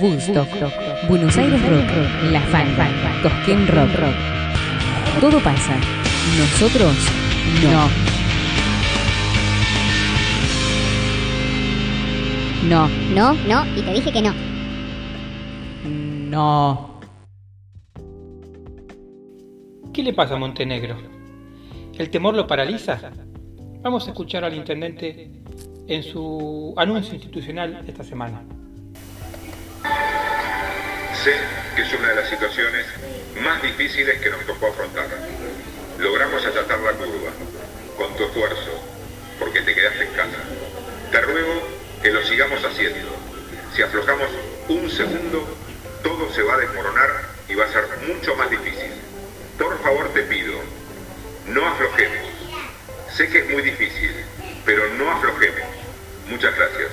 Woodstock, Buenos Aires Rock, La Falda, Cosquín Rock, Rock. Todo pasa. Nosotros no. No. No, no, y te dije que no. No. ¿Qué le pasa a Montenegro? ¿El temor lo paraliza? Vamos a escuchar al intendente en su anuncio institucional esta semana. Sé que es una de las situaciones más difíciles que nos tocó afrontar. Logramos achatar la curva con tu esfuerzo, porque te quedaste en casa. Te ruego que lo sigamos haciendo. Si aflojamos un segundo, todo se va a desmoronar y va a ser mucho más difícil. Por favor te pido, no aflojemos. Sé que es muy difícil, pero no aflojemos. Muchas gracias.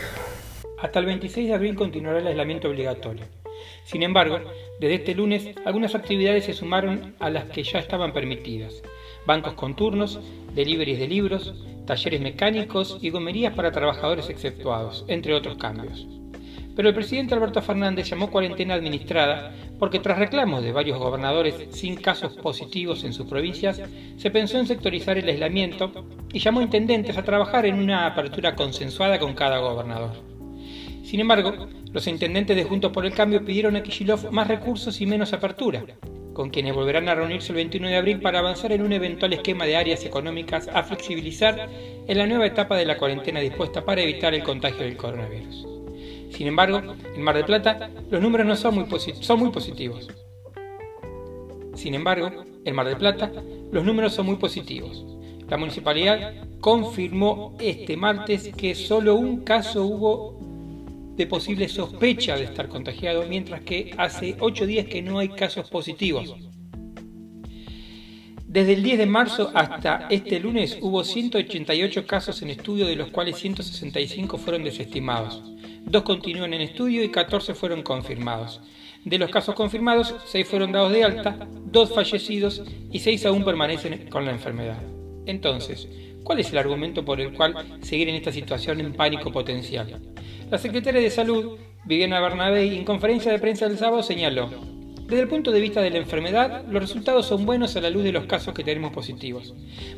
Hasta el 26 de abril continuará el aislamiento obligatorio. Sin embargo, desde este lunes algunas actividades se sumaron a las que ya estaban permitidas. Bancos con turnos, deliveries de libros, talleres mecánicos y gomerías para trabajadores exceptuados, entre otros cambios. Pero el presidente Alberto Fernández llamó cuarentena administrada porque tras reclamos de varios gobernadores sin casos positivos en sus provincias, se pensó en sectorizar el aislamiento y llamó intendentes a trabajar en una apertura consensuada con cada gobernador. Sin embargo, los intendentes de Juntos por el Cambio pidieron a Kishilov más recursos y menos apertura, con quienes volverán a reunirse el 21 de abril para avanzar en un eventual esquema de áreas económicas a flexibilizar en la nueva etapa de la cuarentena dispuesta para evitar el contagio del coronavirus. Sin embargo, en Mar del Plata los números no son son muy positivos. Sin embargo, en Mar del Plata los números son muy positivos. La municipalidad confirmó este martes que solo un caso hubo de posible sospecha de estar contagiado, mientras que hace 8 días que no hay casos positivos. Desde el 10 de marzo hasta este lunes hubo 188 casos en estudio, de los cuales 165 fueron desestimados. Dos continúan en estudio y 14 fueron confirmados. De los casos confirmados, 6 fueron dados de alta, 2 fallecidos y 6 aún permanecen con la enfermedad. Entonces, ¿cuál es el argumento por el cual seguir en esta situación en pánico potencial? La secretaria de Salud, Viviana Bernabé, en conferencia de prensa del sábado señaló, desde el punto de vista de la enfermedad, los resultados son buenos a la luz de los casos que tenemos positivos.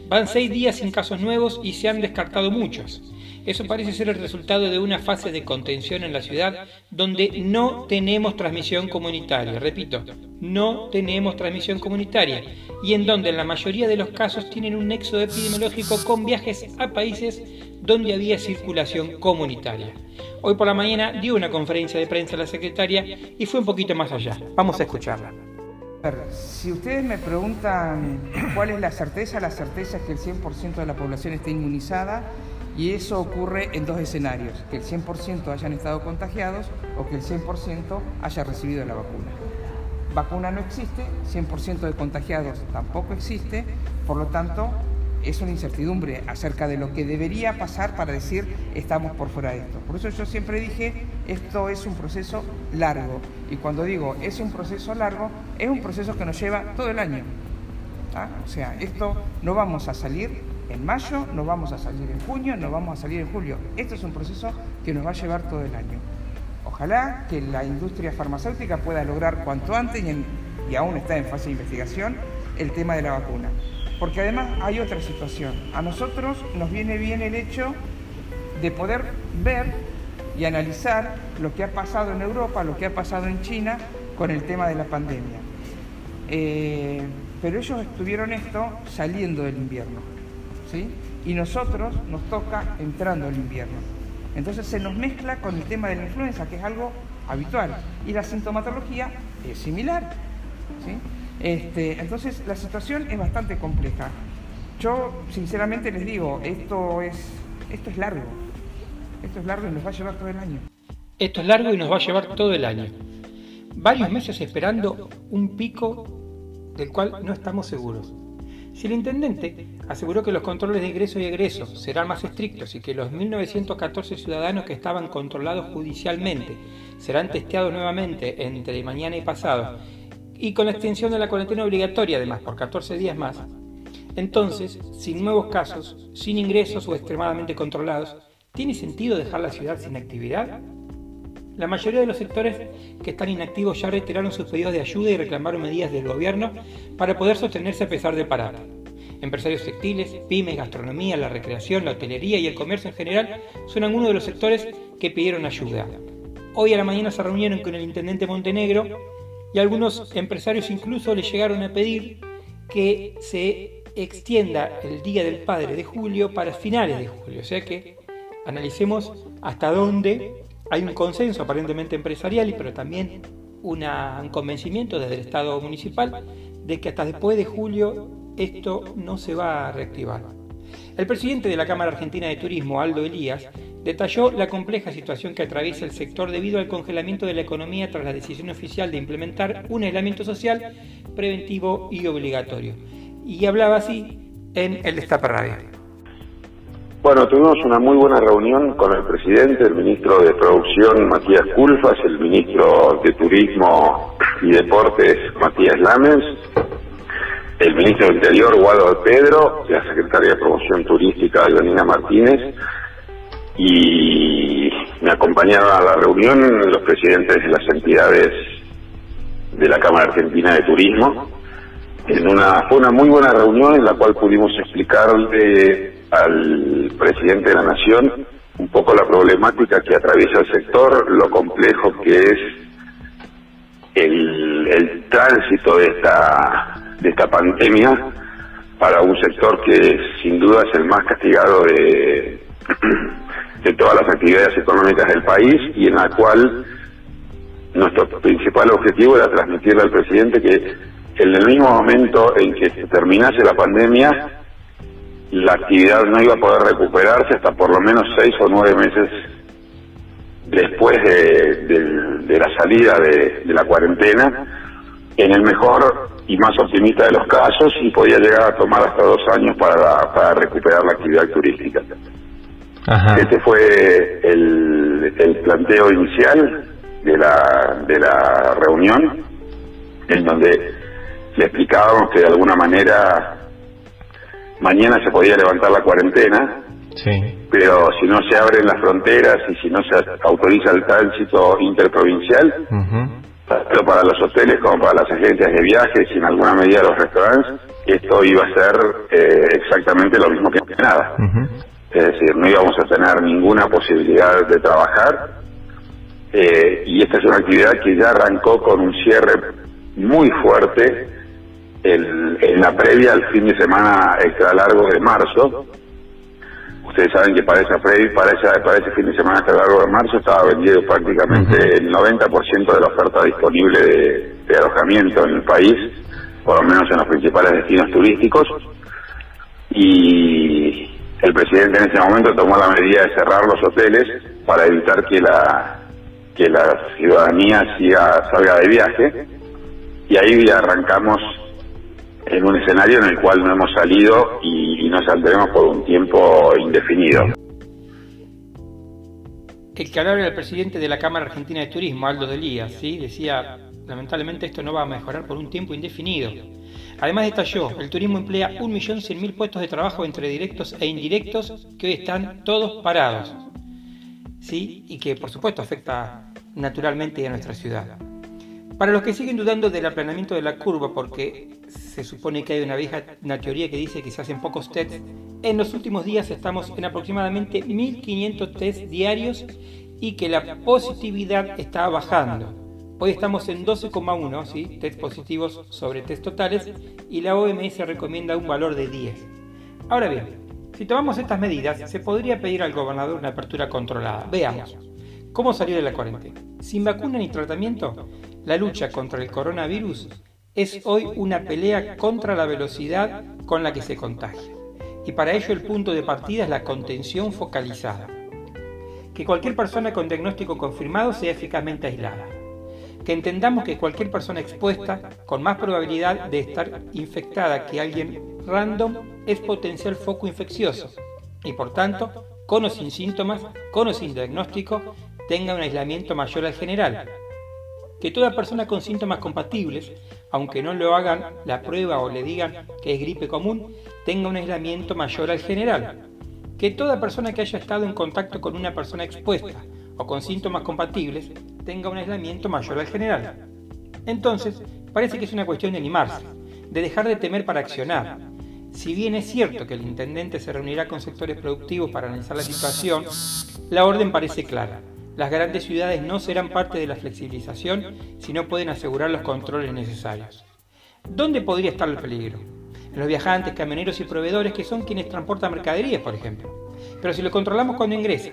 Van seis días sin casos nuevos y se han descartado muchos. Eso parece ser el resultado de una fase de contención en la ciudad donde no tenemos transmisión comunitaria. Repito, no tenemos transmisión comunitaria y en donde la mayoría de los casos tienen un nexo epidemiológico con viajes a países donde había circulación comunitaria. Hoy por la mañana dio una conferencia de prensa a la secretaria y fue un poquito más allá. Vamos a escucharla. Si ustedes me preguntan cuál es la certeza, la certeza es que el 100% de la población esté inmunizada y eso ocurre en dos escenarios, que el 100% hayan estado contagiados o que el 100% haya recibido la vacuna. Vacuna no existe, 100% de contagiados tampoco existe, por lo tanto es una incertidumbre acerca de lo que debería pasar para decir estamos por fuera de esto. Por eso yo siempre dije, esto es un proceso largo. Y cuando digo es un proceso largo, es un proceso que nos lleva todo el año. ¿ah? O sea, esto no vamos a salir en mayo, no vamos a salir en junio, no vamos a salir en julio. Esto es un proceso que nos va a llevar todo el año. Ojalá que la industria farmacéutica pueda lograr cuanto antes, y, aún está en fase de investigación, el tema de la vacuna. Porque además hay otra situación. A nosotros nos viene bien el hecho de poder ver y analizar lo que ha pasado en Europa, lo que ha pasado en China con el tema de la pandemia. Eh, pero ellos estuvieron esto saliendo del invierno. Y nosotros nos toca entrando al invierno. Entonces se nos mezcla con el tema de la influenza, que es algo habitual. Y la sintomatología es similar. ¿sí? Este, entonces la situación es bastante compleja. Yo sinceramente les digo, esto es, esto es largo. Esto es largo y nos va a llevar todo el año. Esto es largo y nos va a llevar todo el año. Varios meses esperando un pico del cual no estamos seguros. Si el intendente aseguró que los controles de ingreso y egreso serán más estrictos y que los 1.914 ciudadanos que estaban controlados judicialmente serán testeados nuevamente entre mañana y pasado, y con la extensión de la cuarentena obligatoria además por 14 días más, entonces, sin nuevos casos, sin ingresos o extremadamente controlados, ¿tiene sentido dejar la ciudad sin actividad? La mayoría de los sectores que están inactivos ya retiraron sus pedidos de ayuda y reclamaron medidas del gobierno para poder sostenerse a pesar del parate. Empresarios textiles, pymes, gastronomía, la recreación, la hotelería y el comercio en general son algunos de los sectores que pidieron ayuda. Hoy a la mañana se reunieron con el intendente Montenegro y algunos empresarios incluso le llegaron a pedir que se extienda el Día del Padre de julio para finales de julio. O sea que analicemos hasta dónde hay un consenso aparentemente empresarial, pero también un convencimiento desde el Estado municipal de que hasta después de julio esto no se va a reactivar. El presidente de la Cámara Argentina de Turismo, Aldo Elías, detalló la compleja situación que atraviesa el sector debido al congelamiento de la economía tras la decisión oficial de implementar un aislamiento social preventivo y obligatorio. Y hablaba así en el Destape Radio. Bueno, tuvimos una muy buena reunión con el presidente, el ministro de Producción Matías Culfas, el ministro de Turismo y Deportes Matías Lames, el ministro del Interior Guado Pedro, la secretaria de Promoción Turística Leonina Martínez y me acompañaba a la reunión los presidentes de las entidades de la Cámara Argentina de Turismo. En una, fue una muy buena reunión en la cual pudimos explicarle al presidente de la Nación un poco la problemática que atraviesa el sector, lo complejo que es el, tránsito de esta, de esta pandemia para un sector que sin duda es el más castigado de, de todas las actividades económicas del país y en la cual nuestro principal objetivo era transmitirle al presidente que en el mismo momento en que terminase la pandemia, la actividad no iba a poder recuperarse hasta por lo menos seis o nueve meses después de, la salida de, la cuarentena, en el mejor y más optimista de los casos, y podía llegar a tomar hasta dos años para, para recuperar la actividad turística. Este fue el, el planteo inicial de la, de la reunión, en donde le explicábamos que de alguna manera mañana se podía levantar la cuarentena, pero si no se abren las fronteras y si no se autoriza el tránsito interprovincial, tanto para los hoteles como para las agencias de viajes y en alguna medida los restaurantes, esto iba a ser eh, exactamente lo mismo que nada. Es decir, no íbamos a tener ninguna posibilidad de trabajar. Eh, y esta es una actividad que ya arrancó con un cierre muy fuerte en la previa al fin de semana extra largo de marzo. Ustedes saben que para esa previa, para, esa, para ese fin de semana extra largo de marzo estaba vendido prácticamente el 90% de la oferta disponible de, alojamiento en el país, por lo menos en los principales destinos turísticos. Y el presidente en ese momento tomó la medida de cerrar los hoteles para evitar que la que la ciudadanía siga, salga de viaje y ahí arrancamos en un escenario en el cual no hemos salido y, no saldremos por un tiempo indefinido. El que hablaba era el presidente de la Cámara Argentina de Turismo, Aldo Delías, ¿sí? decía, lamentablemente esto no va a mejorar por un tiempo indefinido. Además detalló, el turismo emplea 1.100.000 puestos de trabajo entre directos e indirectos que hoy están todos parados, ¿sí? y que por supuesto afecta naturalmente a nuestra ciudad. Para los que siguen dudando del aplanamiento de la curva, porque se supone que hay una vieja teoría que dice que se hacen pocos tests, en los últimos días estamos en aproximadamente 1.500 tests diarios y que la positividad está bajando. Hoy estamos en 12,1 ¿sí? test positivos sobre test totales y la OMS recomienda un valor de 10. Ahora bien, si tomamos estas medidas, se podría pedir al gobernador una apertura controlada. Veamos. ¿Cómo salir de la cuarentena? Sin vacuna ni tratamiento, la lucha contra el coronavirus es hoy una pelea contra la velocidad con la que se contagia. Y para ello el punto de partida es la contención focalizada. Que cualquier persona con diagnóstico confirmado sea eficazmente aislada. Que entendamos que cualquier persona expuesta con más probabilidad de estar infectada que alguien random es potencial foco infeccioso y por tanto, con o sin síntomas, con o sin diagnóstico, tenga un aislamiento mayor al general, que toda persona con síntomas compatibles, aunque no lo hagan la prueba o le digan que es gripe común, tenga un aislamiento mayor al general. Que toda persona que haya estado en contacto con una persona expuesta o con síntomas compatibles tenga un aislamiento mayor al general. Entonces, parece que es una cuestión de animarse, de dejar de temer para accionar. Si bien es cierto que el intendente se reunirá con sectores productivos para analizar la situación, la orden parece clara. Las grandes ciudades no serán parte de la flexibilización si no pueden asegurar los controles necesarios. ¿Dónde podría estar el peligro? En los viajantes, camioneros y proveedores que son quienes transportan mercaderías, por ejemplo. Pero si lo controlamos cuando ingresa,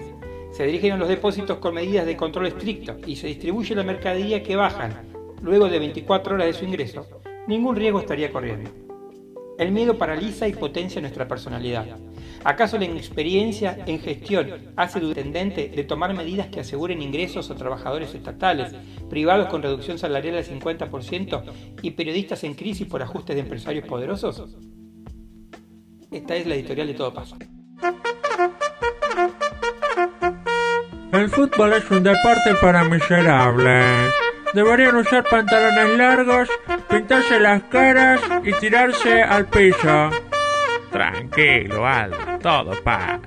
se dirigen a los depósitos con medidas de control estricto y se distribuye la mercadería que bajan luego de 24 horas de su ingreso, ningún riesgo estaría corriendo. El miedo paraliza y potencia nuestra personalidad. ¿Acaso la inexperiencia en gestión hace del intendente de tomar medidas que aseguren ingresos a trabajadores estatales, privados con reducción salarial del 50% y periodistas en crisis por ajustes de empresarios poderosos? Esta es la editorial de Todo Pasa. El fútbol es un deporte para miserables. Deberían usar pantalones largos, pintarse las caras y tirarse al piso. Tranquilo, Aldo, todo pasa.